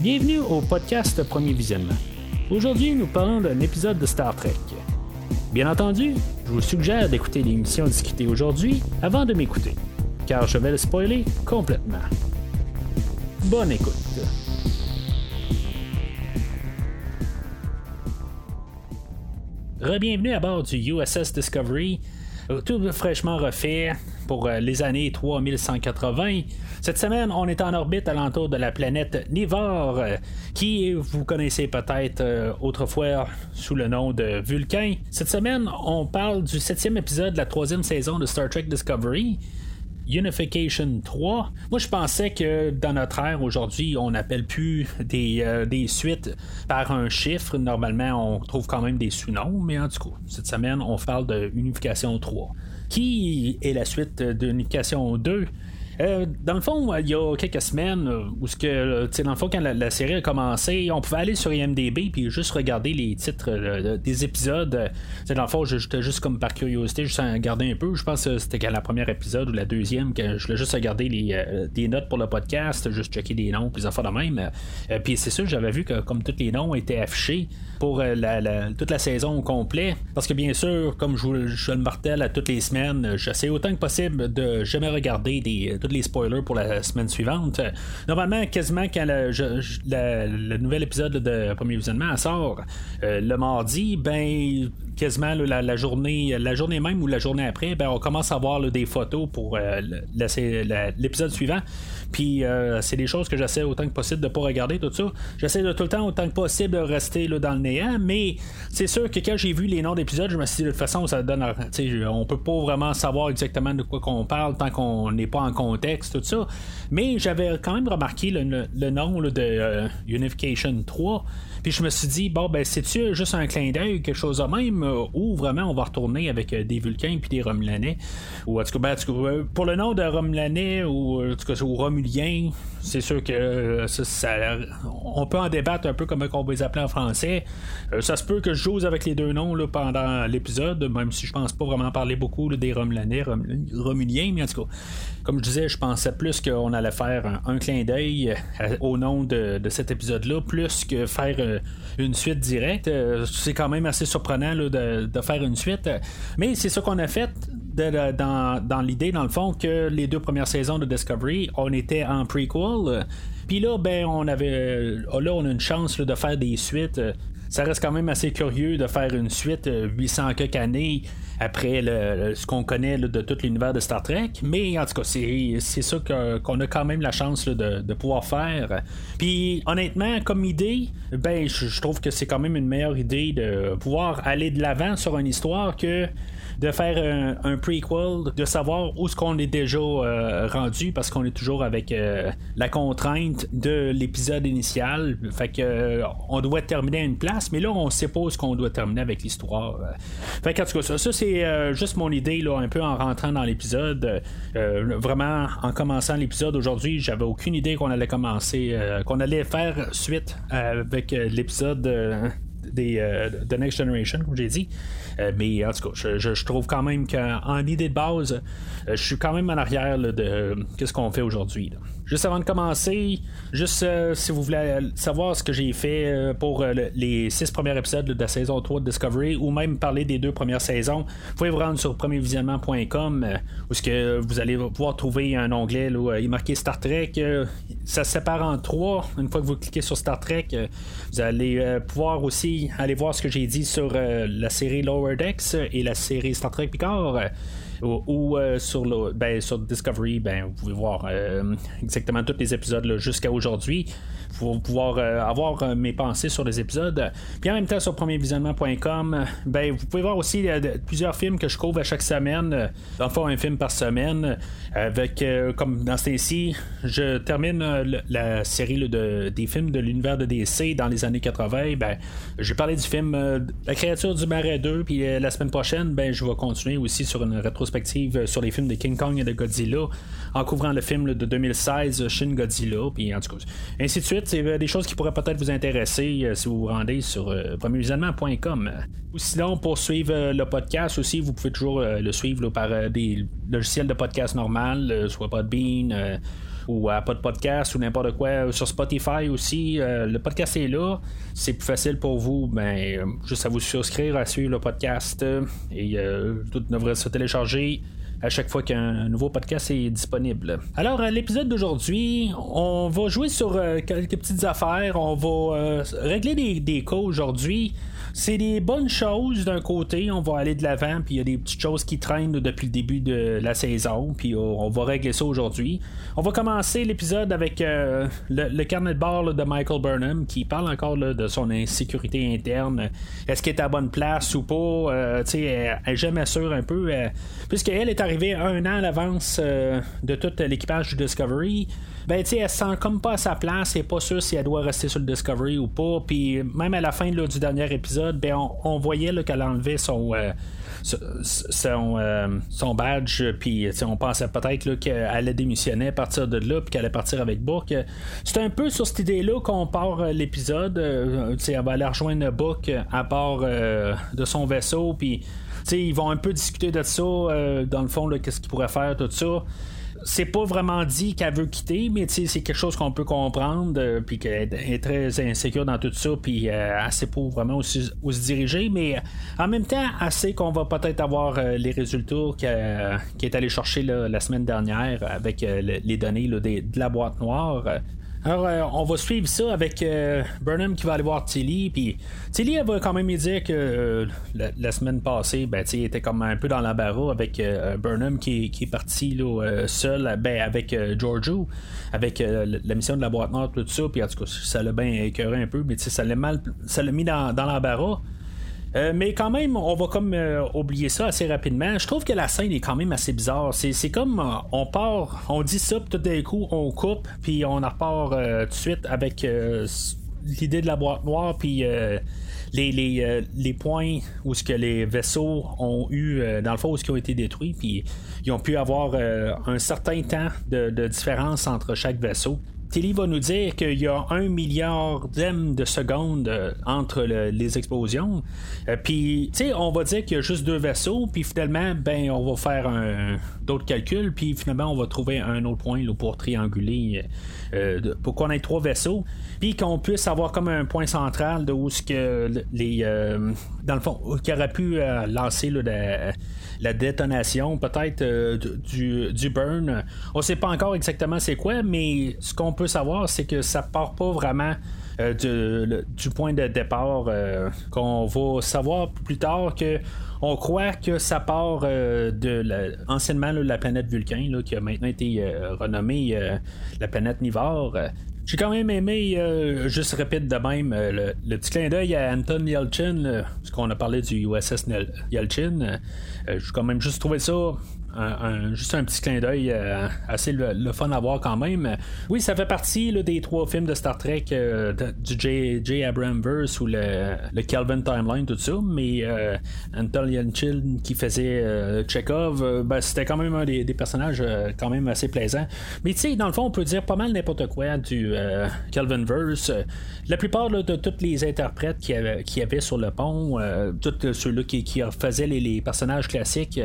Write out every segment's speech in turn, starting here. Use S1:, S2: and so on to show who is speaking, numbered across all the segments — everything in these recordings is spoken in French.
S1: Bienvenue au podcast Premier Visionnement. Aujourd'hui, nous parlons d'un épisode de Star Trek. Bien entendu, je vous suggère d'écouter l'émission discutée aujourd'hui avant de m'écouter, car je vais le spoiler complètement. Bonne écoute. Bienvenue à bord du USS Discovery, tout fraîchement refait pour euh, les années 3180. Cette semaine, on est en orbite alentour de la planète Nivar, euh, qui vous connaissez peut-être euh, autrefois sous le nom de Vulcain. Cette semaine, on parle du septième épisode de la troisième saison de Star Trek Discovery. Unification 3. Moi, je pensais que dans notre ère aujourd'hui, on n'appelle plus des, des, suites par un chiffre. Normalement, on trouve quand même des sous-noms, mais en tout cas, cette semaine, on parle de Unification 3 qui est la suite d'Unification 2. Euh, dans le fond, il y a quelques semaines, euh, où que, dans le fond, quand la, série a commencé, on pouvait aller sur IMDB puis juste regarder les titres euh, des épisodes. dans le fond, j'étais juste comme par curiosité, juste à regarder un peu. Je pense que c'était la première épisode ou la deuxième que je voulais juste regarder les, des notes pour le podcast, juste checker des noms, puis ça de même. puis c'est sûr, j'avais vu que comme tous les noms étaient affichés pour toute la saison au complet, parce que bien sûr, comme je, je le martèle à toutes les semaines, j'essaie autant que possible de jamais regarder des les spoilers pour la semaine suivante. Normalement, quasiment quand le nouvel épisode de Premier Visionnement sort euh, le mardi, ben quasiment la, journée la journée même ou la journée après, ben, on commence à voir des photos pour euh, l'épisode suivant. Puis euh, c'est des choses que j'essaie autant que possible de pas regarder tout ça. J'essaie de tout le temps autant que possible de rester là, dans le néant, mais c'est sûr que quand j'ai vu les noms d'épisodes, je me suis dit de toute façon ça donne on peut pas vraiment savoir exactement de quoi qu'on parle tant qu'on n'est pas en contexte, tout ça. Mais j'avais quand même remarqué le, nom de euh, Unification 3. Puis je me suis dit, bon, ben, c'est-tu juste un clin d'œil, quelque chose de même, euh, ou vraiment on va retourner avec euh, des Vulcains puis des Romulanais, ou en tout cas, ben, euh, pour le nom de Romulanais ou, Romulien, c'est sûr que ça, on peut en débattre un peu comme on va les appeler en français. ça se peut que je joue avec les deux noms pendant l'épisode, même si je pense pas vraiment parler beaucoup des Romulanais, Romuliens, mais en tout cas, comme je disais, je pensais plus qu'on allait faire un, clin d'œil au nom de, cet épisode-là, plus que faire euh, une suite directe. Euh, c'est quand même assez surprenant de, faire une suite. Mais c'est ça qu'on a fait dans, l'idée, dans le fond, que les deux premières saisons de Discovery, on était en prequel. Puis là, ben, on avait. Là, on a une chance de faire des suites. Ça reste quand même assez curieux de faire une suite 800 quelques années après ce qu'on connaît de tout l'univers de Star Trek. Mais en tout cas, c'est, ça qu'on a quand même la chance de, pouvoir faire. Puis honnêtement, comme idée, ben je trouve que c'est quand même une meilleure idée de pouvoir aller de l'avant sur une histoire que de faire un, prequel, de savoir où est-ce qu'on est déjà euh, rendu parce qu'on est toujours avec euh, la contrainte de l'épisode initial. Fait que euh, on doit terminer à une place, mais là on sait pas où est-ce qu'on doit terminer avec l'histoire. Fait que en tout cas, ça, ça c'est juste mon idée là, un peu en rentrant dans l'épisode. vraiment en commençant l'épisode aujourd'hui, j'avais aucune idée qu'on allait commencer, qu'on allait faire suite avec l'épisode des, The Next Generation, comme j'ai dit. Euh, mais en tout cas, je, trouve quand même qu'en idée de base, euh, je suis quand même en arrière de ce qu'on fait aujourd'hui. Juste avant de commencer, juste euh, si vous voulez savoir ce que j'ai fait pour les six premiers épisodes de la saison 3 de Discovery ou même parler des deux premières saisons, vous pouvez vous rendre sur premiervisionnement.com où ce que vous allez pouvoir trouver un onglet où il est marqué Star Trek. ça se sépare en trois. Une fois que vous cliquez sur Star Trek, vous allez pouvoir aussi aller voir ce que j'ai dit sur la série Lower et la série Star Trek Picard. Ou, euh, sur, le, ben, sur Discovery, ben, vous pouvez voir euh, exactement tous les épisodes jusqu'à aujourd'hui pour pouvoir avoir mes pensées sur les épisodes. Puis en même temps, sur premiervisionnement.com, ben, vous pouvez voir aussi plusieurs films que je couvre à chaque semaine. Enfin, un film par semaine. Avec, comme dans ce ci je termine la série de, des films de l'univers de DC dans les années 80. Ben, j'ai parlé du film La créature du marais 2, puis la semaine prochaine, ben, je vais continuer aussi sur une rétrospective sur les films de King Kong et de Godzilla, en couvrant le film de 2016, Shin Godzilla, puis en tout cas, ainsi de suite. C'est des choses qui pourraient peut-être vous intéresser euh, si vous vous rendez sur euh, premiervisionnement.com. Ou sinon, pour suivre euh, le podcast aussi, vous pouvez toujours le suivre par des logiciels de podcast normal, soit Podbean ou à podcast ou n'importe quoi. Sur Spotify aussi, le podcast est là. C'est plus facile pour vous, ben, juste à vous souscrire, à suivre le podcast et tout devrait se télécharger à chaque fois qu'un nouveau podcast est disponible. Alors, à l'épisode d'aujourd'hui, on va jouer sur quelques petites affaires. On va régler des, des cas aujourd'hui c'est des bonnes choses d'un côté, on va aller de l'avant, puis il y a des petites choses qui traînent depuis le début de la saison, puis on va régler ça aujourd'hui. On va commencer l'épisode avec euh, le, carnet de bord de Michael Burnham qui parle encore de son insécurité interne. Est-ce qu'elle est à bonne place ou pas? Euh, elle, elle, jamais sûre un peu, euh, puisqu'elle est arrivée un an à l'avance de tout l'équipage du Discovery ben tu elle se sent comme pas à sa place, elle est pas sûre si elle doit rester sur le Discovery ou pas. Puis même à la fin du dernier épisode, ben on, voyait qu'elle enlevait son. Euh, son, euh, son, badge, puis on pensait peut-être qu'elle allait démissionner à partir de là, puis qu'elle allait partir avec Book. C'est un peu sur cette idée-là qu'on part euh, l'épisode. elle va aller rejoindre Book à part de son vaisseau, puis ils vont un peu discuter de ça, dans le fond, qu'est-ce qu'ils pourraient faire, tout ça c'est pas vraiment dit qu'elle veut quitter, mais c'est quelque chose qu'on peut comprendre, euh, puis qu'elle est très insécure dans tout ça, puis euh, assez pour vraiment aussi, où se diriger, mais en même temps, assez qu'on va peut-être avoir euh, les résultats qu'elle est allé chercher la semaine dernière avec les données de la boîte noire. Alors, euh, on va suivre ça avec euh, Burnham qui va aller voir Tilly. Puis Tilly, elle va quand même lui dire que euh, la, semaine passée, ben, il était comme un peu dans l'embarras avec Burnham qui, est parti là, seul ben, avec Giorgio, avec la mission de la boîte noire, tout ça. Puis en tout cas, ça l'a bien écœuré un peu, mais ça l'a ça l'a mis dans, dans l'embarras. Euh, mais quand même, on va comme euh, oublier ça assez rapidement. Je trouve que la scène est quand même assez bizarre. C'est comme euh, on part, on dit ça, puis tout d'un coup on coupe, puis on repart tout de suite avec l'idée de la boîte noire, puis les, les, les, points où ce que les vaisseaux ont eu, dans le fond, où ce qui ont été détruits, puis ils ont pu avoir un certain temps de différence entre chaque vaisseau. Tilly va nous dire qu'il y a un milliard de secondes euh, entre les explosions. Euh, puis, tu sais, on va dire qu'il y a juste deux vaisseaux, puis finalement, ben, on va faire d'autres calculs, puis finalement, on va trouver un autre point pour trianguler, euh, pour qu'on ait trois vaisseaux, puis qu'on puisse avoir comme un point central de où ce que les, dans le fond, qui aurait pu lancer là, la détonation peut-être euh, du, burn. On sait pas encore exactement c'est quoi, mais ce qu'on peut savoir, c'est que ça part pas vraiment euh, du, point de départ euh, qu'on va savoir plus tard que on croit que ça part de la, anciennement la planète Vulcain qui a maintenant été renommée la planète Nivore j'ai quand même aimé, euh, juste répète de même, euh, le, petit clin d'œil à Anton Yelchin, parce qu'on a parlé du USS Yelchin. Euh, j'ai quand même juste trouvé ça juste un petit clin d'œil euh, assez le, fun à voir quand même. Oui, ça fait partie des trois films de Star Trek euh, du J. Abramverse ou le, le, Kelvin Timeline, tout ça, mais euh, Anton Yelchin qui faisait Chekhov, ben, c'était quand même un des, personnages quand même assez plaisant. Mais tu sais, dans le fond, on peut dire pas mal n'importe quoi du Kelvinverse. La plupart de tous les interprètes qui y avait, sur le pont, tous ceux-là qui, qui faisaient les personnages classiques,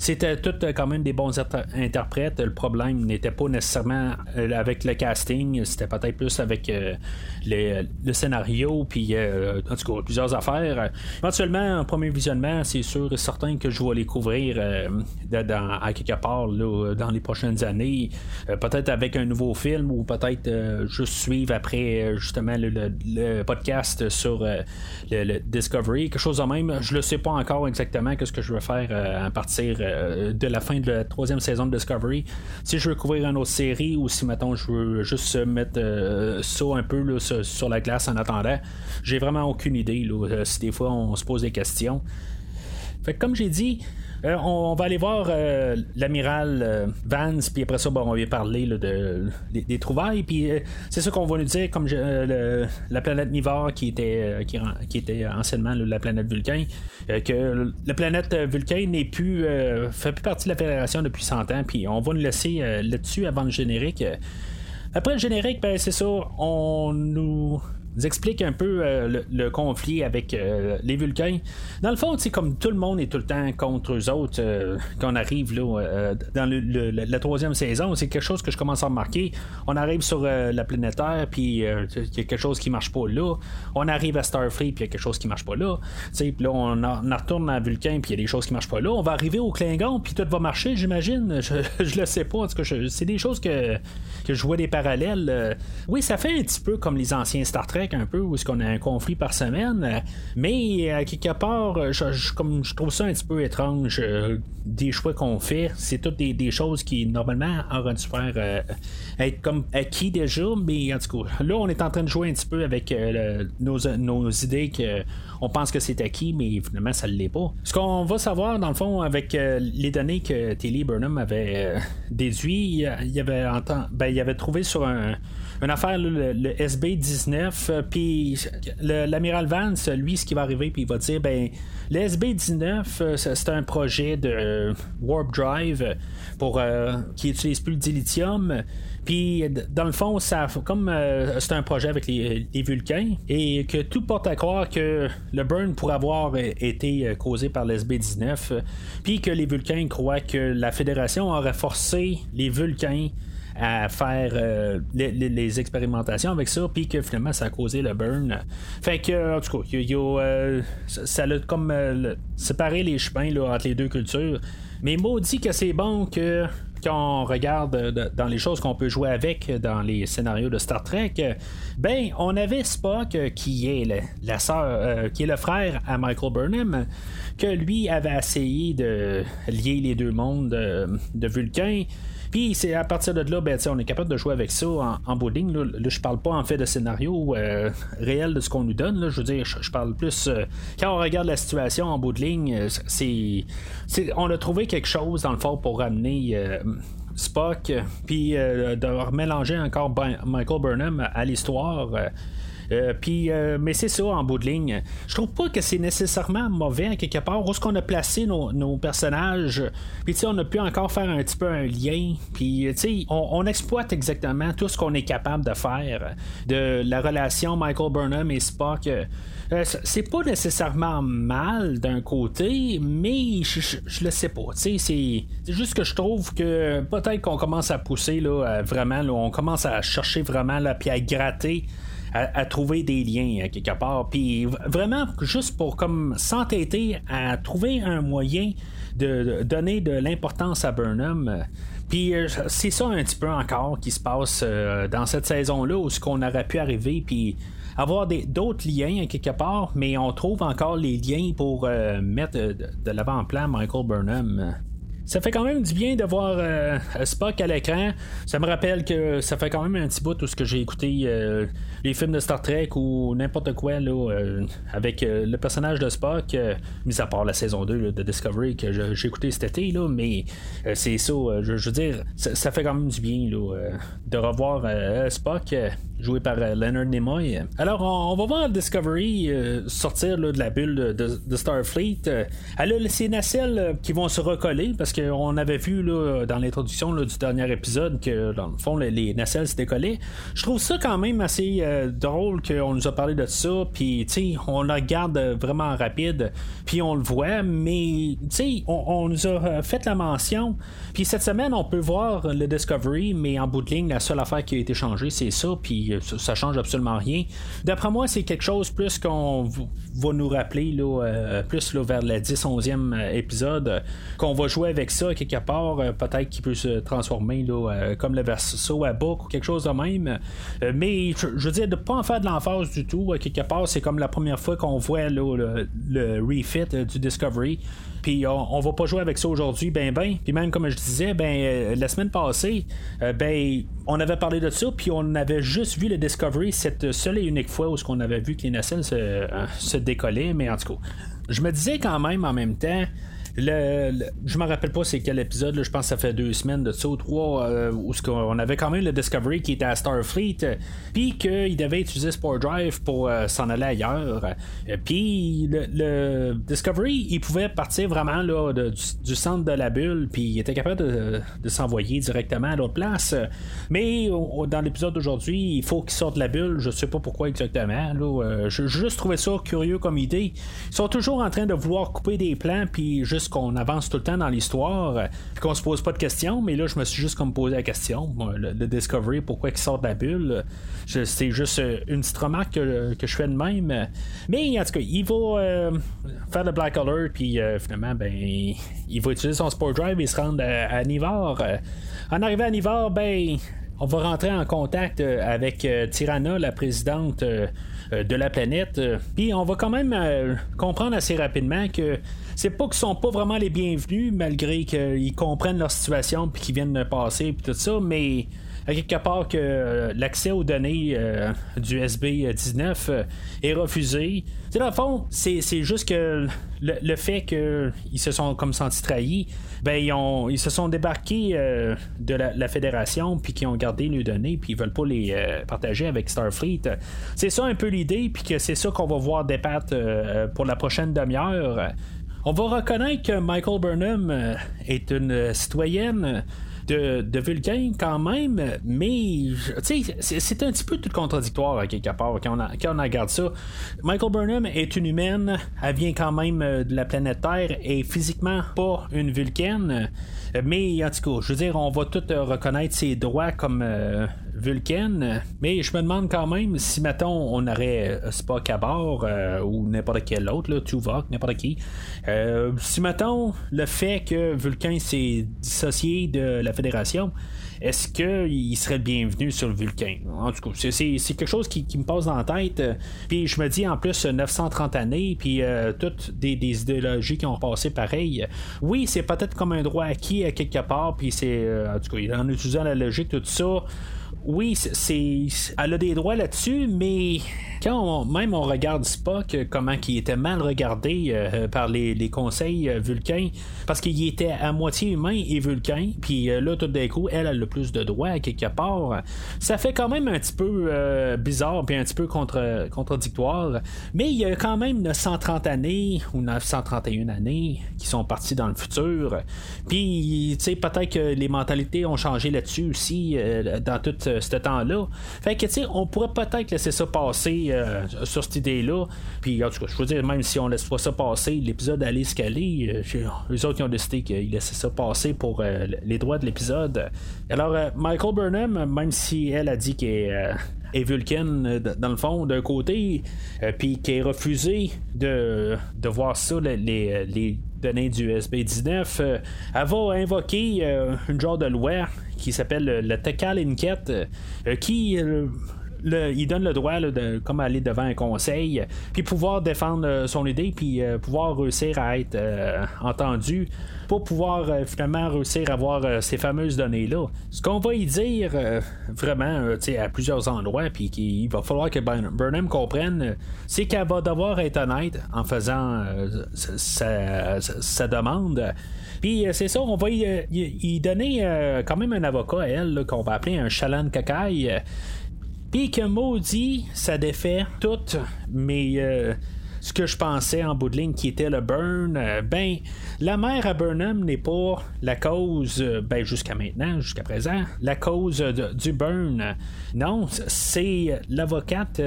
S1: c'était tout quand même des bons interprètes. Le problème n'était pas nécessairement euh, avec le casting, c'était peut-être plus avec euh, le scénario, puis euh, en tout cas plusieurs affaires. Éventuellement, en premier visionnement, c'est sûr et certain que je vais les couvrir dans, à quelque part dans les prochaines années. peut-être avec un nouveau film ou peut-être juste suivre après justement le, podcast sur le, Discovery, quelque chose de même. Je ne sais pas encore exactement qu'est-ce que je vais faire à partir de la fin de la troisième saison de Discovery. Si je veux couvrir une autre série ou si, mettons, je veux juste mettre euh, ça un peu sur, la glace en attendant, j'ai vraiment aucune idée. Euh, si des fois on se pose des questions. Fait comme j'ai dit, euh, on, va aller voir euh, l'amiral euh, Vance, puis après ça, bon, on va parler de, des, trouvailles. Puis c'est ça qu'on va nous dire, comme la planète Nivore, qui était, qui, anciennement la planète Vulcain, que la planète Vulcain n'est plus, fait plus partie de la Fédération depuis 100 ans. Puis on va nous laisser là-dessus avant le générique. Après le générique, ben, c'est ça, on nous explique un peu le, conflit avec les Vulcains. Dans le fond, comme tout le monde est tout le temps contre eux autres, quand on arrive là, dans la troisième saison, c'est quelque chose que je commence à remarquer. On arrive sur la planète Terre, puis il y a quelque chose qui marche pas là. On arrive à Starfleet, puis il y a quelque chose qui marche pas là. Puis là, on, retourne à Vulcain, puis il y a des choses qui marchent pas là. On va arriver au Klingon, puis tout va marcher, j'imagine. Je, je le sais pas. En tout cas, c'est des choses que, que je vois des parallèles. oui, ça fait un petit peu comme les anciens Star Trek, un peu, où est-ce qu'on a un conflit par semaine. Mais à quelque part, je, comme, je trouve ça un petit peu étrange. Euh, des choix qu'on fait, c'est toutes des, choses qui, normalement, auraient dû faire euh, être comme acquis déjà. Mais en tout cas, là, on est en train de jouer un petit peu avec euh, nos, idées que on pense que c'est acquis, mais finalement, ça ne l'est pas. Ce qu'on va savoir, dans le fond, avec euh, les données que Tilly Burnham avait euh, déduit, il avait, ben, il avait trouvé sur un, une affaire, le, SB-19, puis l'amiral Vance, lui, ce qui va arriver, puis il va dire, ben, le SB-19, c'est un projet de Warp Drive pour qui utilise plus le dilithium. Puis, dans le fond, ça, comme euh, c'est un projet avec les, Vulcains, et que tout porte à croire que le burn pourrait avoir été euh, causé par l'SB-19, puis que les Vulcains croient que la Fédération aurait forcé les Vulcains à faire euh, les, expérimentations avec ça, puis que finalement ça a causé le burn. Fait que, en tout cas, ça a comme séparé les chemins là, entre les deux cultures. Mais maudit que c'est bon que quand on regarde euh, dans les choses qu'on peut jouer avec dans les scénarios de Star Trek, ben on avait Spock euh, qui est le, la sœur, euh, qui est le frère à Michael Burnham, que lui avait essayé de lier les deux mondes de Vulcain. Puis c'est à partir de là, ben, on est capable de jouer avec ça en, en bout de Là, je parle pas en fait de scénario euh, réel de ce qu'on nous donne. Là. Je veux dire, je, parle plus. Euh, quand on regarde la situation en bout de ligne, euh, c'est, on a trouvé quelque chose dans le fond pour ramener. Spock, puis de mélanger encore ben, Michael Burnham à l'histoire. Euh, puis, euh, mais c'est ça en bout de ligne. Je trouve pas que c'est nécessairement mauvais à quelque part. Où est-ce qu'on a placé nos, personnages? Puis, tu sais, on a pu encore faire un petit peu un lien. Puis, tu sais, on, exploite exactement tout ce qu'on est capable de faire de la relation Michael Burnham et Spock. Euh, c'est pas nécessairement mal d'un côté, mais je, le sais pas. C'est juste que je trouve que peut-être qu'on commence à pousser là, vraiment, là, on commence à chercher vraiment là, puis à gratter à, trouver des liens euh, quelque part. Puis vraiment, juste pour comme s'entêter à trouver un moyen de, donner de l'importance à Burnham. Puis euh, c'est ça un petit peu encore qui se passe euh, dans cette saison-là où ce qu'on aurait pu arriver puis avoir d'autres liens quelque part, mais on trouve encore les liens pour mettre de, de l'avant-plan Michael Burnham ça fait quand même du bien de voir euh, Spock à l'écran. Ça me rappelle que ça fait quand même un petit bout tout ce que j'ai écouté euh, les films de Star Trek ou n'importe quoi là, euh, avec le personnage de Spock, mis à part la saison 2 de Discovery que j'ai écouté cet été, là, mais c'est ça, je, veux dire, ça, fait quand même du bien là, de revoir Spock joué par Leonard Nimoy. Alors, on, va voir Discovery sortir de la bulle de, Starfleet. elle a ces nacelles qui vont se recoller parce que on avait vu là, dans l'introduction du dernier épisode que dans le fond les, nacelles se décollaient. Je trouve ça quand même assez euh, drôle qu'on nous a parlé de ça, puis on la regarde vraiment rapide, puis on le voit, mais on, on nous a euh, fait la mention. Puis cette semaine, on peut voir le Discovery, mais en bout de ligne, la seule affaire qui a été changée, c'est ça, puis euh, ça, change absolument rien. D'après moi, c'est quelque chose plus qu'on va nous rappeler là, plus là, vers le 10-11e épisode, qu'on va jouer avec ça, quelque part, euh, peut-être qu'il peut se transformer là, euh, comme le verso à book ou quelque chose de même. Euh, mais je, veux dire, de pas en faire de l'emphase du tout, quelque part, c'est comme la première fois qu'on voit le, refit du Discovery. Puis on, va pas jouer avec ça aujourd'hui, ben ben. Puis même comme je disais, ben la semaine passée, ben on avait parlé de ça, puis on avait juste vu le Discovery cette seule et unique fois où ce qu'on avait vu que les nacelles se, se décollaient, mais en tout cas, je me disais quand même en même temps, le, je me rappelle pas c'est quel épisode, je pense que ça fait deux semaines de ça ou trois, euh, où on avait quand même le Discovery qui était à Starfleet, puis qu'il devait utiliser Sport Drive pour euh, s'en aller ailleurs. Puis le, Discovery, il pouvait partir vraiment là, du, centre de la bulle, puis il était capable de, s'envoyer directement à l'autre place. Mais dans l'épisode d'aujourd'hui, il faut qu'il sorte de la bulle, je sais pas pourquoi exactement. Je juste trouvé ça curieux comme idée. Ils sont toujours en train de vouloir couper des plans, puis juste qu'on avance tout le temps dans l'histoire, euh, puis qu'on se pose pas de questions, mais là, je me suis juste comme posé la question. le, Discovery, pourquoi il sort de la bulle? C'est juste euh, une petite remarque que, je fais de même. Mais en tout cas, il va euh, faire le Black Alert, puis finalement, ben, il va utiliser son Sport Drive et se rendre à, à en arrivant à Nivar, ben, on va rentrer en contact avec Tirana, la présidente de la planète. Puis on va quand même comprendre assez rapidement que c'est pas qu'ils sont pas vraiment les bienvenus, malgré qu'ils comprennent leur situation puis qu'ils viennent de passer puis tout ça, mais à quelque part que euh, l'accès aux données euh, du SB19 euh, est refusé. C'est dans le fond, c'est, juste que le, fait qu'ils se sont comme sentis trahis, ben ils, ils se sont débarqués de la, fédération puis qu'ils ont gardé les données puis ils veulent pas les partager avec Starfleet. C'est ça un peu l'idée puis que c'est ça qu'on va voir débattre pour la prochaine demi-heure. On va reconnaître que Michael Burnham est une citoyenne de, de Vulcain quand même, mais c'est un petit peu tout contradictoire à quelque part quand on, quand on regarde ça. Michael Burnham est une humaine, elle vient quand même euh, de la planète Terre et physiquement pas une Vulcaine. Mais en tout cas, je veux dire, on va tout reconnaître ses droits comme Vulcan. Mais je me demande quand même si, mettons, on aurait euh, Spock à bord euh, ou n'importe quel autre, Tuvok, n'importe qui. Euh, si, mettons, le fait que Vulcan s'est dissocié de la Fédération, est-ce qu'il serait le bienvenu sur le Vulcain? En tout cas, c'est, quelque chose qui, me passe dans la tête. Puis je me dis en plus 930 années, puis toutes des, idéologies qui ont passé pareil. Oui, c'est peut-être comme un droit acquis à quelque part, puis c'est en tout cas, en utilisant la logique, tout ça oui, c'est, elle a des droits là-dessus, mais quand même on regarde Spock, comment il était mal regardé euh, par les, conseils euh, vulcains, parce qu'il était à moitié humain et vulcain, puis euh, là, tout d'un coup, elle, a le plus de droits quelque part. Ça fait quand même un petit peu bizarre, puis un petit peu contradictoire, mais il y a quand même 930 années ou 931 années qui sont partis dans le futur. Puis, tu sais, peut-être que les mentalités ont changé là-dessus aussi, dans tout ce temps-là. Fait que, tu sais, on pourrait peut-être laisser ça passer euh, sur cette idée-là. Puis, en tout cas, je veux dire, même si on laisse pas ça passer, l'épisode allait escaler. Euh, les autres qui ont décidé qu'ils laissaient ça passer pour euh, les droits de l'épisode. Alors, Michael Burnham, même si elle a dit qu'elle est Vulcan dans le fond d'un côté, puis qui est refusé de, de voir ça, les, les données du SB19, elle va invoquer une genre de loi qui s'appelle le Tekal Inquête, qui il donne le droit de comme aller devant un conseil, puis pouvoir défendre euh, son idée, puis euh, pouvoir réussir à être euh, entendu pour pouvoir finalement réussir à avoir ces fameuses données-là. Ce qu'on va y dire vraiment à plusieurs endroits, puis qu'il va falloir que Burnham comprenne, c'est qu'elle va devoir être honnête en faisant sa, demande. Puis c'est ça, on va y, donner quand même un avocat à elle, qu'on va appeler un Chalan Kakai. Puis que maudit, ça défait toutes mes. Euh, ce que je pensais en bout de ligne qui était le burn, euh, ben, la mère à Burnham n'est pas la cause, euh, ben, jusqu'à maintenant, jusqu'à présent, la cause du burn. Non, c'est l'avocate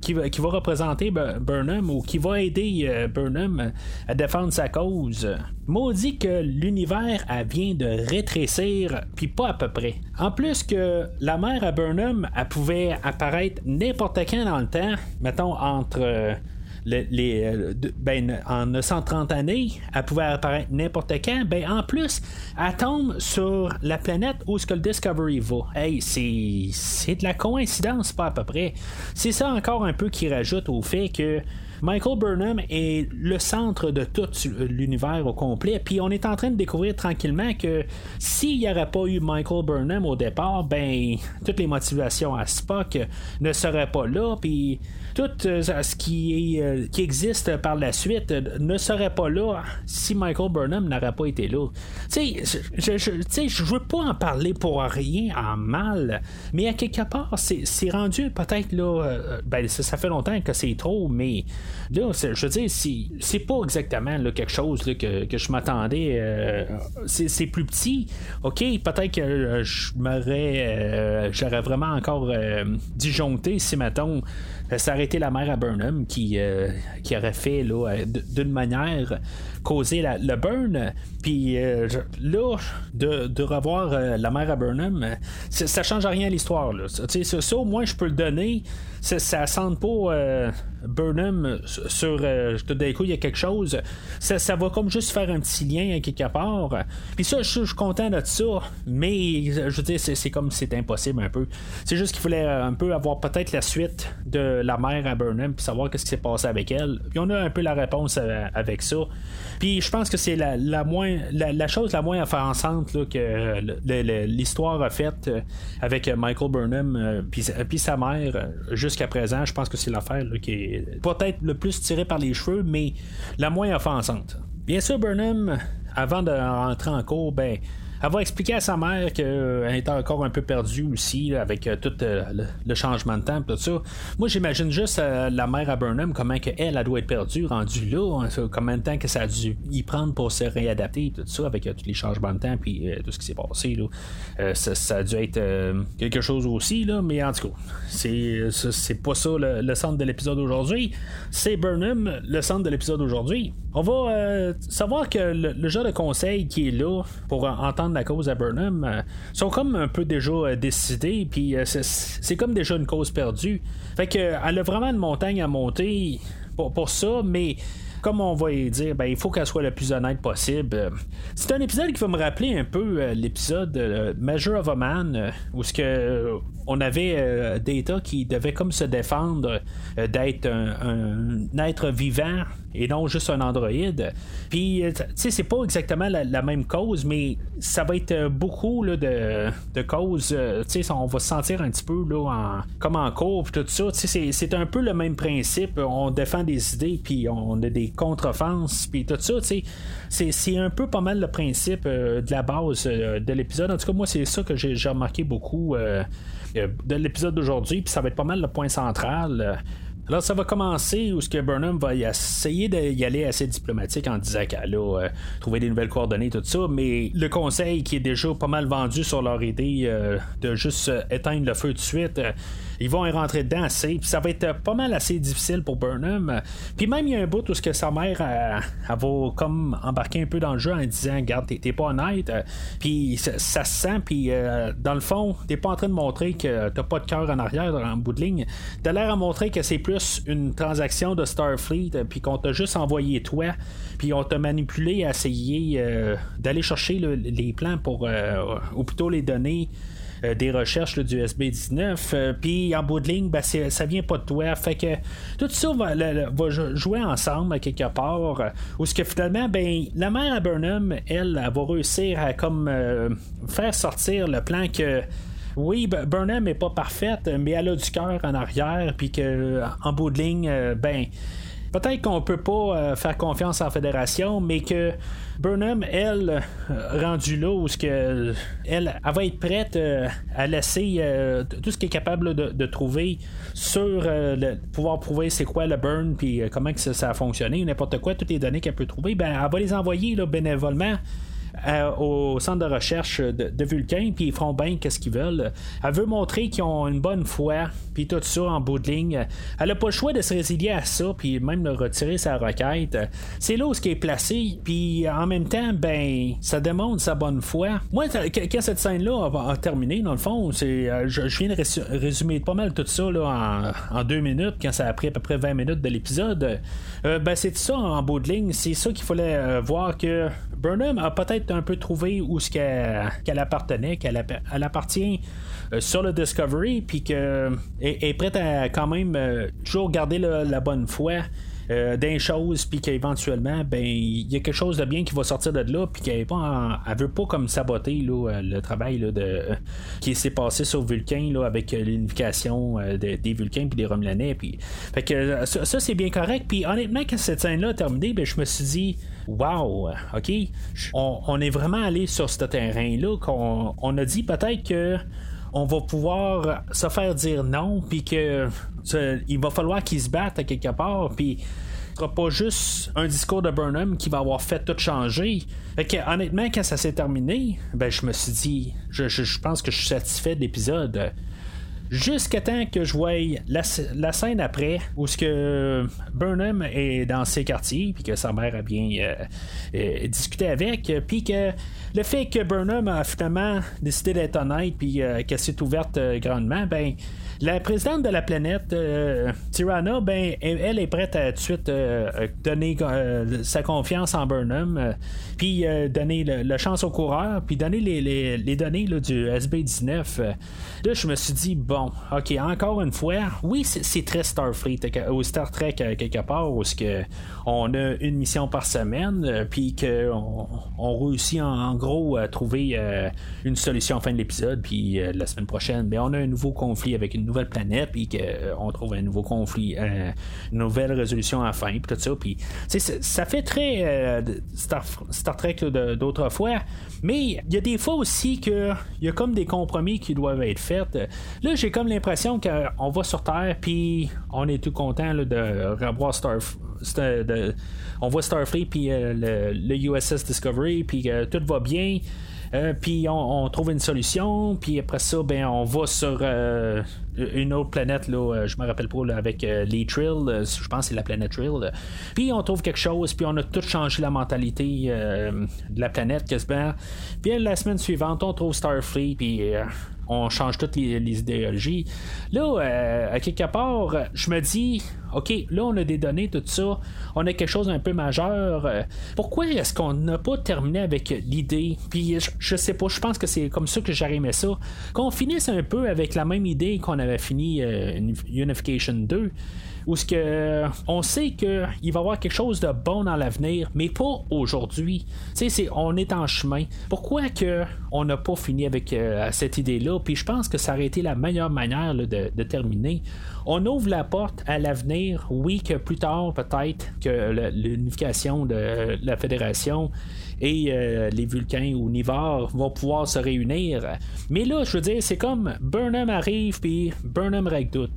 S1: qui, va, qui va représenter Burnham ou qui va aider Burnham à défendre sa cause. Maudit que l'univers vient de rétrécir, puis pas à peu près. En plus que la mère à Burnham, elle pouvait apparaître n'importe quand dans le temps, mettons entre les, euh, ben, en 930 années, elle pouvait apparaître n'importe quand. Ben, en plus, elle tombe sur la planète où ce le Discovery va. Hey, c'est, c'est de la coïncidence, pas à peu près. C'est ça encore un peu qui rajoute au fait que Michael Burnham est le centre de tout l'univers au complet. Puis on est en train de découvrir tranquillement que s'il n'y aurait pas eu Michael Burnham au départ, ben toutes les motivations à Spock ne seraient pas là. Puis tout euh, ce euh, qui existe par la suite euh, ne serait pas là si Michael Burnham n'aurait pas été là. Tu sais, je, je, veux pas en parler pour rien en mal, mais à quelque part, c'est rendu peut-être là. ben, ça, fait longtemps que c'est trop, mais là, je veux dire, c'est pas exactement quelque chose que, que, je m'attendais. c'est plus petit. Ok, peut-être que je m'aurais. J'aurais vraiment encore disjoncté si, mettons, ça aurait été la mère à Burnham qui, euh, qui aurait fait là, d'une manière causer le burn. Puis euh, là, de, revoir euh, la mère à Burnham, ça, ça change rien à l'histoire. Ça, ça, au moins, je peux le donner. Ça, ça sente pas Burnham sur tout d'un coup, il y a quelque chose. Ça, va comme juste faire un petit lien à quelque part. Puis ça, je suis content de ça. Mais je veux dire, c'est comme c'est impossible un peu. C'est juste qu'il fallait un peu avoir peut-être la suite de la mère à Burnham puis savoir qu'est-ce qui s'est passé avec elle. Puis on a un peu la réponse avec ça. Puis je pense que c'est la, la, moins, la, chose la moins offensante là, que l'histoire a faite euh, avec Michael Burnham euh, puis sa mère euh, jusqu'à présent. Je pense que c'est l'affaire qui est peut-être le plus tirée par les cheveux, mais la moins offensante. Bien sûr, Burnham, avant de rentrer en cours, ben, elle va expliquer à sa mère qu'elle euh, est encore un peu perdue aussi avec euh, tout euh, le, changement de temps, tout ça. Moi, j'imagine juste la mère à Burnham, comment que elle, elle doit être perdue, rendue là, hein, combien de temps que ça a dû y prendre pour se réadapter, tout ça, avec tous les changements de temps, puis tout ce qui s'est passé. Ça, a dû être quelque chose aussi, là, mais en tout cas, c'est, c'est pas ça le, centre de l'épisode d'aujourd'hui. C'est Burnham, le centre de l'épisode d'aujourd'hui. On va savoir que le, genre de conseil qui est là pour entendre la cause à Burnham euh, sont comme un peu déjà euh, décidés, puis euh, c'est comme déjà une cause perdue. Fait que elle a vraiment une montagne à monter pour ça, mais comme on va y dire, ben, il faut qu'elle soit le plus honnête possible. C'est un épisode qui va me rappeler un peu l'épisode Measure of a Man, où ce que on avait Data qui devait comme se défendre d'être un, être vivant et non juste un androïde. Puis, euh, tu sais, c'est pas exactement la, même cause, mais ça va être beaucoup là, de, de causes. Euh, tu sais, on va se sentir un petit peu là, en, comme en cours, tout ça. Tu sais, c'est un peu le même principe. On défend des idées, puis on a des contre-offenses, puis tout ça. Tu sais, c'est un peu pas mal le principe euh, de la base de l'épisode. En tout cas, moi, c'est ça que j'ai remarqué beaucoup de l'épisode d'aujourd'hui, puis ça va être pas mal le point central. Alors, ça va commencer où ce que Burnham va essayer d'y aller assez diplomatique en disant qu'elle a euh, trouvé des nouvelles coordonnées, tout ça, mais le conseil qui est déjà pas mal vendu sur leur idée euh, de juste euh, éteindre le feu de suite ils vont y rentrer dedans assez. Puis ça va être pas mal assez difficile pour Burnham. Puis même il y a un bout où ce que sa mère elle, va comme embarquer un peu dans le jeu en disant Garde, t'es pas honnête. Puis ça, se sent. Puis euh, dans le fond, t'es pas en train de montrer que t'as pas de cœur en arrière en bout de ligne. T'as l'air à montrer que c'est plus une transaction de Starfleet. Puis qu'on t'a juste envoyé toi. Puis on t'a manipulé à essayer euh, d'aller chercher les plans pour. Euh, ou plutôt les données euh, des recherches du SB19. Euh, puis en bout de ligne, ben, ça vient pas de toi. Fait que tout ça va, jouer ensemble quelque part. Euh, où ce que finalement, ben, la mère à Burnham, elle, elle va réussir à comme faire sortir le plan que oui, Burnham est pas parfaite, mais elle a du cœur en arrière, puis que en bout de ligne, ben peut-être qu'on peut pas faire confiance en fédération, mais que Burnham, elle, euh, rendue là où elle, va être prête euh, à laisser euh, tout ce qu'elle est capable de, trouver sur le, pouvoir prouver c'est quoi le burn puis comment que ça, a fonctionné, n'importe quoi, toutes les données qu'elle peut trouver, ben, elle va les envoyer bénévolement euh, au centre de recherche de, Vulcain, puis ils feront bien qu'est-ce qu'ils veulent. Elle veut montrer qu'ils ont une bonne foi, puis tout ça en bout de ligne. Elle a pas le choix de se résilier à ça, puis même de retirer sa requête. C'est là où ce qui est placé, puis en même temps, ben, ça démontre sa bonne foi. Moi, quand cette scène-là a, terminé, dans le fond, c'est, euh, je, viens de résumer pas mal tout ça là, en, deux minutes, quand ça a pris à peu près 20 minutes de l'épisode. Euh, ben, c'est ça en bout de ligne. C'est ça qu'il fallait voir que Burnham a peut-être un peu trouvé où ce qu'elle appartenait, qu'elle appartient euh, sur le Discovery, puis qu'elle est prête à quand même euh, toujours garder la bonne foi. Euh, d'un chose, puis qu'éventuellement, ben, il y a quelque chose de bien qui va sortir de là, puis qu'elle elle veut pas comme saboter là, le travail là, de, qui s'est passé sur Vulcain là, avec l'unification des Vulcains puis des Romulanais. Fait que ça, c'est bien correct. Puis honnêtement, quand cette scène-là a terminé, ben, je me suis dit, wow, ok, on, est vraiment allé sur ce terrain-là, qu'on on a dit peut-être que on va pouvoir se faire dire non, puis que il va falloir qu'ils se battent à quelque part, puis ce sera pas juste un discours de Burnham qui va avoir fait tout changer. Que, honnêtement, quand ça s'est terminé, ben je me suis dit, je, je pense que je suis satisfait de l'épisode jusqu'à temps que je voie la, scène après où ce que Burnham est dans ses quartiers puis que sa mère a bien euh, euh, discuté avec puis que le fait que Burnham a finalement décidé d'être honnête puis euh, qu'elle s'est ouverte grandement ben la présidente de la planète, euh, Tirana, ben, elle, est prête à tout de suite euh, donner euh, sa confiance en Burnham, puis donner le, chance aux coureurs, puis donner les, données du SB19. Là, je me suis dit, bon, ok, encore une fois, oui, c'est très Starfleet ou Star Trek quelque part, où que on a une mission par semaine, puis qu'on on réussit en, gros à trouver une solution en fin de l'épisode, puis la semaine prochaine, on a un nouveau conflit avec une nouvelle planète, puis qu'on euh, trouve un nouveau conflit, euh, une nouvelle résolution à fin, puis tout ça. Ça fait très euh, Star, Star, Trek d'autrefois, mais il y a des fois aussi qu'il y a comme des compromis qui doivent être faits. Là, j'ai comme l'impression qu'on va sur Terre, puis on est tout content de revoir Star. On voit Starfleet puis le, USS Discovery puis tout va bien euh, puis on, trouve une solution, puis après ça, ben, on va sur euh, une autre planète, là, euh, je me rappelle pas, avec les Trill, je pense que c'est la planète Trill. Puis on trouve quelque chose, puis on a tout changé la mentalité de la planète quasiment. Puis la semaine suivante, on trouve Starfleet, puis on change toutes les, idéologies. Là, euh, à quelque part, je me dis, OK, là, on a des données, tout ça, on a quelque chose d'un peu majeur. Euh, pourquoi est-ce qu'on n'a pas terminé avec l'idée? Puis, je, sais pas, je pense que c'est comme ça que j'arrivais ça. Qu'on finisse un peu avec la même idée qu'on avait fini euh, Unification 2 où ce que on sait qu'il va y avoir quelque chose de bon dans l'avenir, mais pas aujourd'hui. Tu sais, on est en chemin. Pourquoi que on n'a pas fini avec euh, cette idée-là? Puis je pense que ça aurait été la meilleure manière de, terminer. On ouvre la porte à l'avenir, oui, que plus tard, peut-être, que l'unification de la fédération et euh, les Vulcains ou Nivar vont pouvoir se réunir. Mais là, je veux dire, c'est comme Burnham arrive, puis Burnham tout.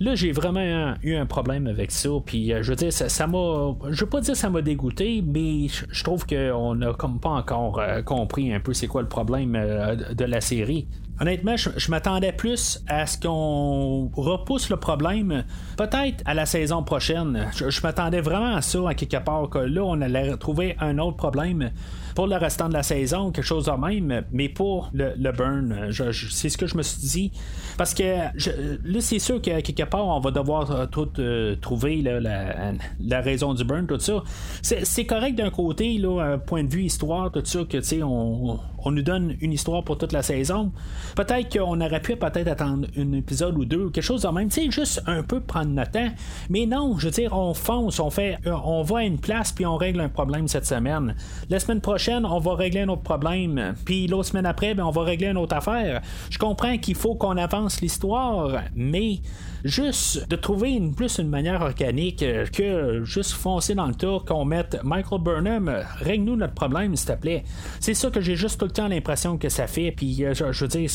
S1: Là, j'ai vraiment eu un problème avec ça. Puis, euh, je veux dire, ça, m'a. Je veux pas dire que ça m'a dégoûté, mais je trouve qu'on n'a comme pas encore euh, compris un peu c'est quoi le problème euh, de la série. Honnêtement, je, m'attendais plus à ce qu'on repousse le problème, peut-être à la saison prochaine. Je, m'attendais vraiment à ça, à quelque part, que là, on allait trouver un autre problème pour le restant de la saison, quelque chose de même, mais pour le, burn. c'est ce que je me suis dit. Parce que là, c'est sûr qu'à quelque part, on va devoir euh, tout euh, trouver la, raison du burn, tout ça. C'est, correct d'un côté, là, point de vue histoire, tout ça, que tu sais, on, on nous donne une histoire pour toute la saison. Peut-être qu'on aurait pu peut-être attendre un épisode ou deux, quelque chose de même, tu sais, juste un peu prendre notre temps. Mais non, je veux dire, on fonce, on fait, euh, on va à une place puis on règle un problème cette semaine. La semaine prochaine, on va régler un autre problème. Puis l'autre semaine après, ben, on va régler une autre affaire. Je comprends qu'il faut qu'on avance l'histoire, mais juste de trouver plus une manière organique euh, que juste foncer dans le tas, qu'on mette Michael Burnham, règle-nous notre problème, s'il te plaît. C'est ça que j'ai juste tout le temps l'impression que ça fait. Puis euh, je, veux dire,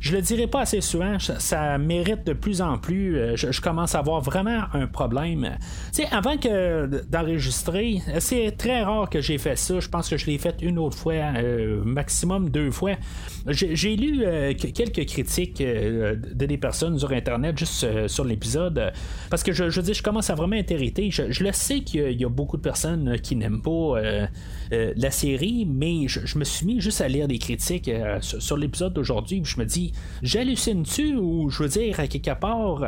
S1: je le dirai pas assez souvent, ça, mérite de plus en plus. Euh, je, commence à avoir vraiment un problème. Tu sais, avant que d'enregistrer, c'est très rare que j'ai fait ça. Je pense que je l'ai fait une autre fois, maximum deux fois. J'ai lu quelques critiques de des personnes sur Internet juste euh, sur l'épisode. Euh, parce que je, dis, je commence à vraiment être Je, le sais qu'il y, a beaucoup de personnes euh, qui n'aiment pas la série, mais je, me suis mis juste à lire des critiques sur, l'épisode d'aujourd'hui. Je me dis, j'hallucine-tu ou je veux dire, à quelque part,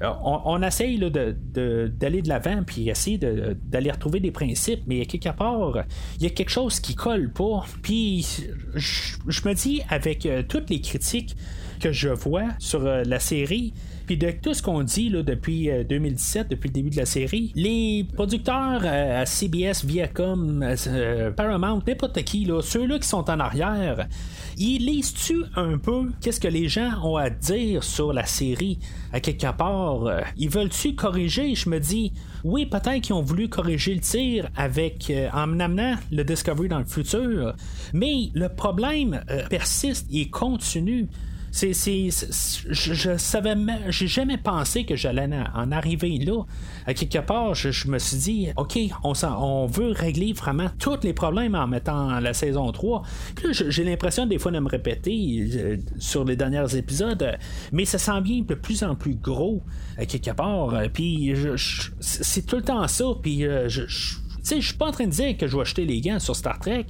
S1: on, on, essaye d'aller de, l'avant puis essayer d'aller retrouver des principes, mais à quelque part, il y a quelque chose qui colle pas. Puis je, me dis, avec toutes les critiques que je vois sur la série, puis de tout ce qu'on dit là, depuis 2017, depuis le début de la série, les producteurs à CBS, Viacom, Paramount, n'importe qui, ceux-là qui sont en arrière, ils lisent-tu un peu qu'est-ce que les gens ont à dire sur la série à quelque part? Ils veulent-tu corriger? Je me dis, oui, peut-être qu'ils ont voulu corriger le tir avec euh, en amenant le Discovery dans le futur, mais le problème euh, persiste et continue. C'est, je, je, savais j'ai jamais pensé que j'allais en arriver là. Quelque part, je, me suis dit, OK, on, on veut régler vraiment tous les problèmes en mettant la saison 3. j'ai l'impression des fois de me répéter euh, sur les derniers épisodes, mais ça sent bien de plus en plus gros quelque part. Puis c'est tout le temps ça. Puis euh, je je suis pas en train de dire que je vais acheter les gants sur Star Trek,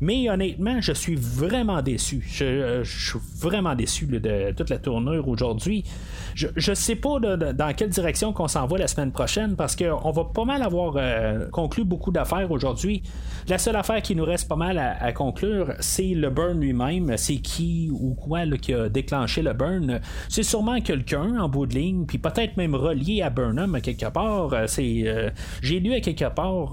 S1: mais honnêtement, je suis vraiment déçu. Je, euh, suis vraiment déçu de toute la tournure aujourd'hui. Je, je sais pas dans quelle direction qu'on s'en va la semaine prochaine parce qu'on va pas mal avoir euh, conclu beaucoup d'affaires aujourd'hui. La seule affaire qui nous reste pas mal à, conclure, c'est le burn lui-même. C'est qui ou quoi qui a déclenché le burn. C'est sûrement quelqu'un en bout de ligne, puis peut-être même relié à Burnham quelque part. C'est, euh, j'ai lu à quelque part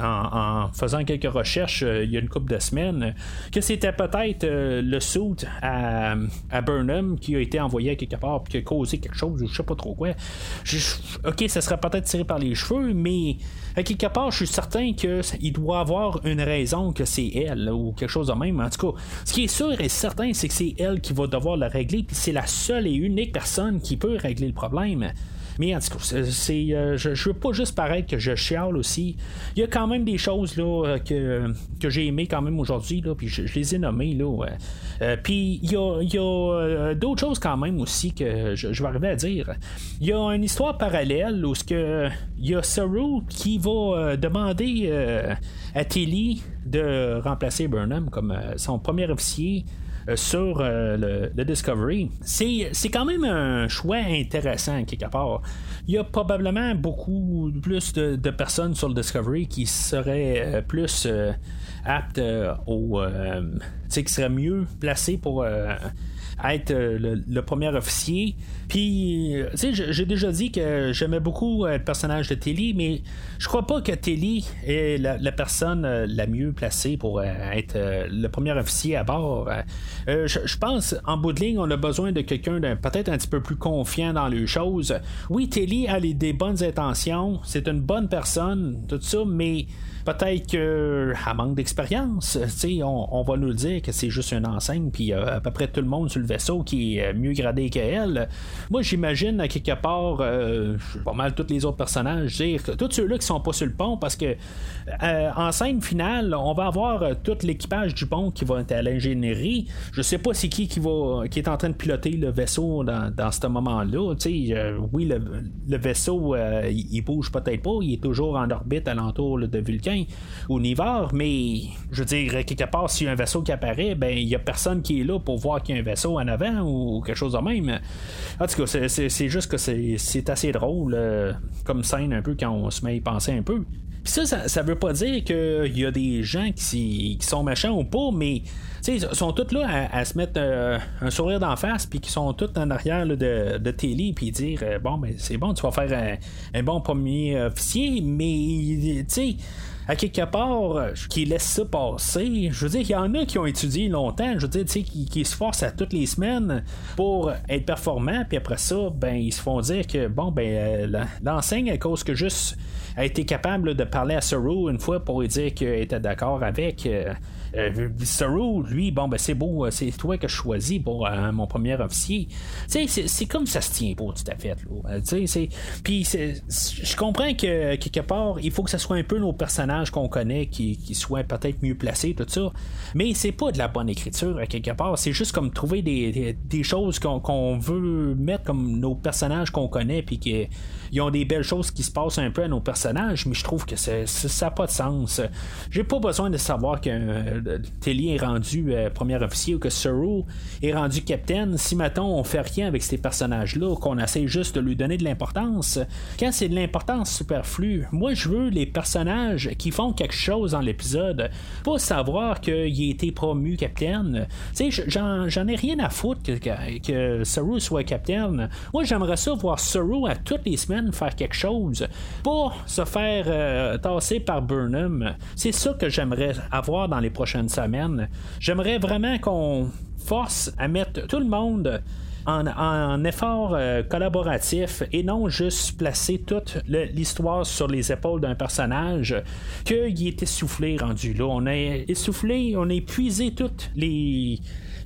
S1: en, faisant quelques recherches il y a une couple de semaines que c'était peut-être le suit à, à Burnham qui a été envoyé à quelque part puis qui a causé quelque chose, ou je sais pas trop quoi. ok, ça serait peut-être tiré par les cheveux, mais à quelque part, je suis certain qu'il doit avoir une raison que c'est elle, ou quelque chose de même. En tout cas, ce qui est sûr et certain, c'est que c'est elle qui va devoir le régler, puis c'est la seule et unique personne qui peut régler le problème. Mais en tout cas, c'est, euh, je, je veux pas juste paraître que je chiale aussi. Il y a quand même des choses là, euh, que, que j'ai aimé quand même aujourd'hui, là, puis je, les ai nommées. Là, euh, puis il y a, d'autres choses quand même aussi que je, vais arriver à dire. Il y a une histoire parallèle où il y a Saru qui va demander à Tilly de remplacer Burnham comme son premier officier. Euh, sur euh, le, Discovery, c'est, quand même un choix intéressant quelque part. Il y a probablement beaucoup plus de, personnes sur le Discovery qui seraient euh, plus aptes au. qui seraient mieux placées pour être euh, le, premier officier. Puis, euh, tu sais, j'ai déjà dit que j'aimais beaucoup euh, le personnage de Tilly, mais je crois pas que Tilly est la, personne la mieux placée pour être le premier officier à bord. je, pense, en bout de ligne, on a besoin de quelqu'un peut-être un petit peu plus confiant dans les choses. Oui, Tilly a des bonnes intentions, c'est une bonne personne, tout ça, mais peut-être qu'elle manque d'expérience. On, on va nous le dire que c'est juste une enseigne, puis à peu près tout le monde sur le vaisseau qui est mieux gradé qu'elle. Moi, j'imagine à quelque part, euh, pas mal tous les autres personnages, dire tous ceux-là qui sont pas sur le pont, parce que euh, en scène finale, on va avoir euh, tout l'équipage du pont qui va être à l'ingénierie. Je sais pas c'est qui qui va qui est en train de piloter le vaisseau dans, dans ce moment-là. oui, le, vaisseau, il, bouge peut-être pas, il est toujours en orbite alentour de Vulcain ou Nivar, mais je veux dire, quelque part, s'il y a un vaisseau qui apparaît, ben il y a personne qui est là pour voir qu'il y a un vaisseau en avant ou quelque chose de même. En tout cas, c'est juste que c'est assez drôle euh, comme scène un peu quand on se met à y penser un peu. Puis ça, ça, veut pas dire qu'il y a des gens qui, sont méchants ou pas, mais ils sont tous là à, se mettre euh, un sourire d'en face, puis qui sont tous en arrière de, de télé, puis dire euh, Bon, ben c'est bon, tu vas faire un, un bon premier officier, mais tu sais à quelque part, euh, qui laisse ça passer. Je veux dire, il y en a qui ont étudié longtemps, je veux dire, tu sais, qui, se forcent à toutes les semaines pour être performants, puis après ça, ben, ils se font dire que, bon, ben, euh, l'enseigne, à cause que juste a été capable de parler à Saru une fois pour lui dire qu'il était d'accord avec. Euh, euh, lui, bon, ben c'est beau, euh, c'est toi que je choisis pour euh, mon premier officier. C'est, c'est comme ça se tient pas tout à fait. Puis je comprends que quelque part, il faut que ce soit un peu nos personnages qu'on connaît qui, soient peut-être mieux placés, tout ça. Mais c'est pas de la bonne écriture quelque part. C'est juste comme trouver des, choses qu'on, veut mettre comme nos personnages qu'on connaît, puis qu'ils ont des belles choses qui se passent un peu à nos personnages, mais je trouve que ça n'a pas de sens. J'ai pas besoin de savoir qu'un Telly est rendu premier officier ou que Saru est rendu capitaine, si maintenant on fait rien avec ces personnages-là, qu'on essaie juste de lui donner de l'importance, quand c'est de l'importance superflue, moi je veux les personnages qui font quelque chose dans l'épisode, pas savoir qu'il a été promu capitaine. Tu sais, j'en ai rien à foutre que, que, soit capitaine. Moi j'aimerais ça voir Saru à toutes les semaines faire quelque chose, pas se faire euh, tasser par Burnham. C'est ça que j'aimerais avoir dans les prochaines semaines. J'aimerais vraiment qu'on force à mettre tout le monde en, effort euh, collaboratif et non juste placer toute l'histoire sur les épaules d'un personnage qu'il est essoufflé rendu là. On a essoufflé, on a épuisé toutes les.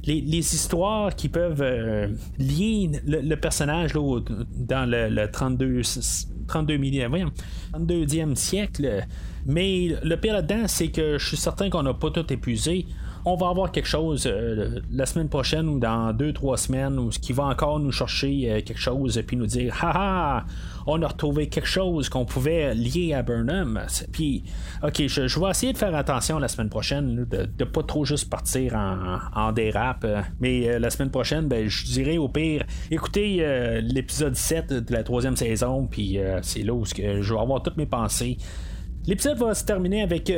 S1: Les, histoires qui peuvent euh, lier le, personnage là, dans le, 32 32 32e siècle. Mais le pire là-dedans, c'est que je suis certain qu'on n'a pas tout épuisé on va avoir quelque chose euh, la semaine prochaine ou dans deux, trois semaines où ce qui va encore nous chercher euh, quelque chose et puis nous dire haha, on a retrouvé quelque chose qu'on pouvait lier à Burnham. Puis, ok, je, vais essayer de faire attention la semaine prochaine, de, ne pas trop juste partir en, en dérape. Mais euh, la semaine prochaine, ben, je dirais au pire, écoutez l'épisode 7 de la troisième saison, puis c'est là où je vais avoir toutes mes pensées. L'épisode va se terminer avec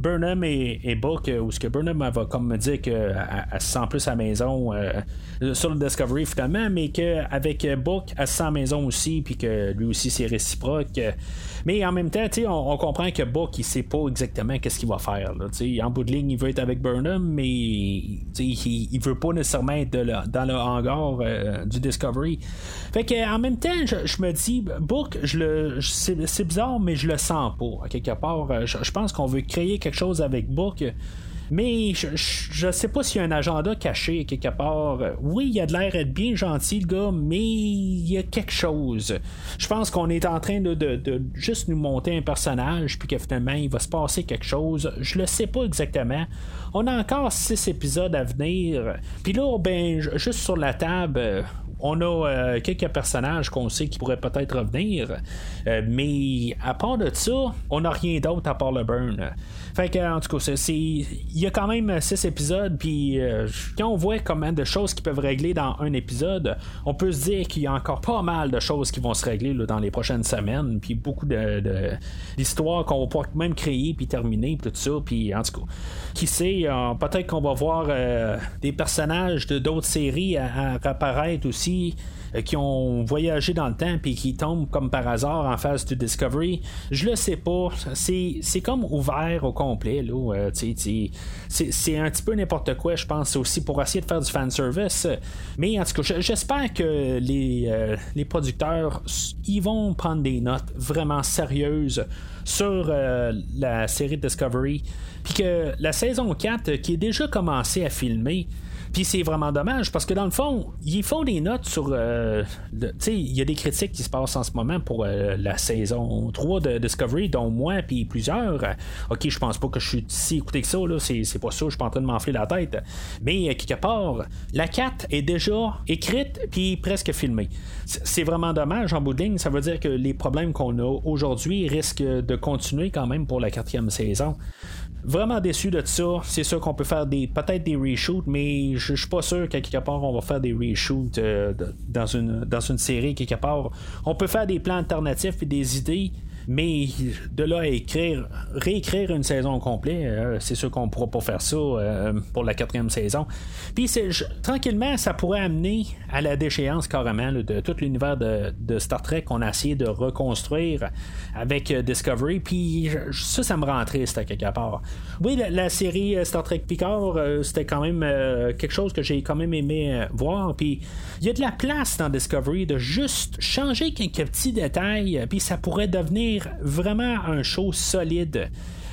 S1: Burnham et, Book, euh, où ce que Burnham va comme me dire qu'elle se sent plus à la maison euh, sur le Discovery finalement, mais qu'avec Book, elle se sent à la maison aussi, puis que lui aussi c'est réciproque. Mais en même temps, on, on comprend que Book, il sait pas exactement qu'est-ce qu'il va faire. En bout de ligne, il veut être avec Burnham, mais il, il veut pas nécessairement être dans le hangar euh, du Discovery. Fait que en même temps, je, me dis, Book, je le, c'est, bizarre, mais je le sens pas. Quelque part, je, je pense qu'on veut créer quelque chose avec Book. Mais je, je, sais pas s'il y a un agenda caché quelque part. Oui, il a de l'air d'être bien gentil, le gars, mais il y a quelque chose. Je pense qu'on est en train de, de, juste nous monter un personnage, puis que finalement, il va se passer quelque chose. Je le sais pas exactement. On a encore six épisodes à venir. Puis là, ben, juste sur la table, on a euh, quelques personnages qu'on sait qui pourraient peut-être revenir. Euh, mais à part de ça, on n'a rien d'autre à part le burn. Fait que, en tout cas, il y a quand même six épisodes, puis euh, quand on voit combien de choses qui peuvent régler dans un épisode, on peut se dire qu'il y a encore pas mal de choses qui vont se régler dans les prochaines semaines, puis beaucoup d'histoires qu'on va pouvoir même créer, puis terminer, tout ça, puis en tout cas, qui sait, euh, peut-être qu'on va voir euh, des personnages de d'autres séries à, à apparaître aussi. Euh, qui ont voyagé dans le temps puis qui tombent comme par hasard en phase du Discovery. Je le sais pas. C'est comme ouvert au complet. Euh, c'est un petit peu n'importe quoi, je pense, aussi pour essayer de faire du fanservice. Mais en tout cas, j'espère que les, euh, les producteurs ils vont prendre des notes vraiment sérieuses sur la série Discovery. Puis que la saison 4, qui est déjà commencée à filmer, puis c'est vraiment dommage parce que dans le fond, ils font des notes sur. Euh, tu sais, il y a des critiques qui se passent en ce moment pour euh, la saison 3 de Discovery, dont moi puis plusieurs. ok, je pense pas que je suis si écouté que ça, là, c'est, pas ça, je suis pas en train de m'enfler la tête. Mais euh, quelque part, la 4 est déjà écrite puis presque filmée. C'est vraiment dommage en bout de ligne. Ça veut dire que les problèmes qu'on a aujourd'hui risquent de continuer quand même pour la quatrième saison. Vraiment déçu de ça. C'est sûr qu'on peut faire des peut-être des reshoots, mais je suis pas sûr qu'à quelque part on va faire des reshoots euh, dans, une, dans une série quelque part. On peut faire des plans alternatifs et des idées, mais de là à écrire, réécrire une saison complète, euh, c'est sûr qu'on ne pourra pas faire ça euh, pour la quatrième saison. Puis tranquillement, ça pourrait amener à la déchéance carrément de tout l'univers de, Star Trek qu'on a essayé de reconstruire avec euh, Discovery. Puis ça, ça me rend triste à quelque part. Oui, la, série Star Trek Picard, c'était quand même quelque chose que j'ai quand même aimé voir. Puis il y a de la place dans Discovery de juste changer quelques petits détails, puis ça pourrait devenir vraiment un show solide.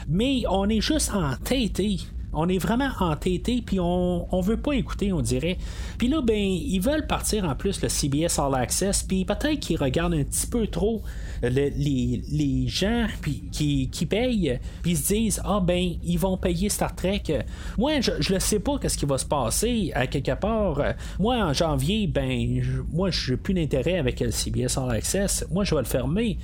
S1: Mais on est juste entêté. On est vraiment entêté, puis on, on veut pas écouter, on dirait. Puis là, ben, ils veulent partir en plus le CBS All Access, puis peut-être qu'ils regardent un petit peu trop les, les, gens qui, qui payent, puis ils se disent Ah, ben, ils vont payer Star Trek. Moi, je, ne sais pas qu'est-ce qui va se passer à quelque part. Moi, en janvier, ben, moi, j'ai plus d'intérêt avec le CBS All Access. Moi, je vais le fermer.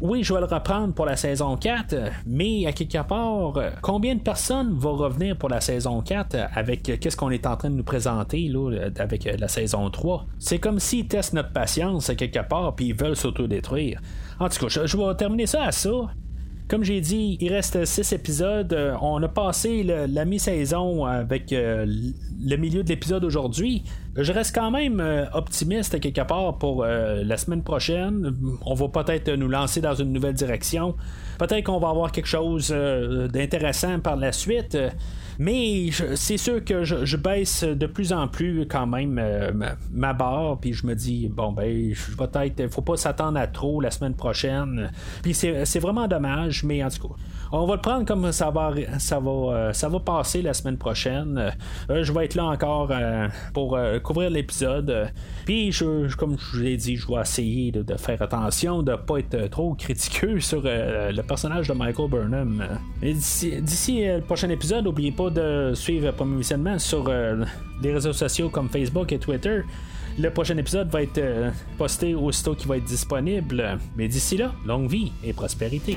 S1: Oui, je vais le reprendre pour la saison 4, mais à quelque part, combien de personnes vont revenir pour la saison 4 avec qu'est-ce qu'on est en train de nous présenter là, avec la saison 3? C'est comme s'ils testent notre patience à quelque part, puis ils veulent s'autodétruire. En tout cas, je, je vais terminer ça à ça. Comme j'ai dit, il reste 6 épisodes. Euh, on a passé la mi-saison avec euh, le milieu de l'épisode aujourd'hui. Je reste quand même euh, optimiste quelque part pour la semaine prochaine. On va peut-être nous lancer dans une nouvelle direction. Peut-être qu'on va avoir quelque chose d'intéressant par la suite. Mais c'est sûr que je, baisse de plus en plus quand même euh, ma, barre, puis je me dis, bon, ben, je peut-être, faut pas s'attendre à trop la semaine prochaine. Puis c'est vraiment dommage, mais en tout cas. On va le prendre comme ça va, ça va, euh, ça va passer la semaine prochaine. Euh, je vais être là encore pour couvrir l'épisode. Puis, je, comme je vous l'ai dit, je vais essayer de, faire attention, de pas être trop critiqueux sur le personnage de Michael Burnham. D'ici le prochain épisode, n'oubliez pas de suivre Premier Visionnement sur euh, les réseaux sociaux comme Facebook et Twitter. Le prochain épisode va être euh, posté aussitôt qu'il va être disponible. Mais d'ici là, longue vie et prospérité.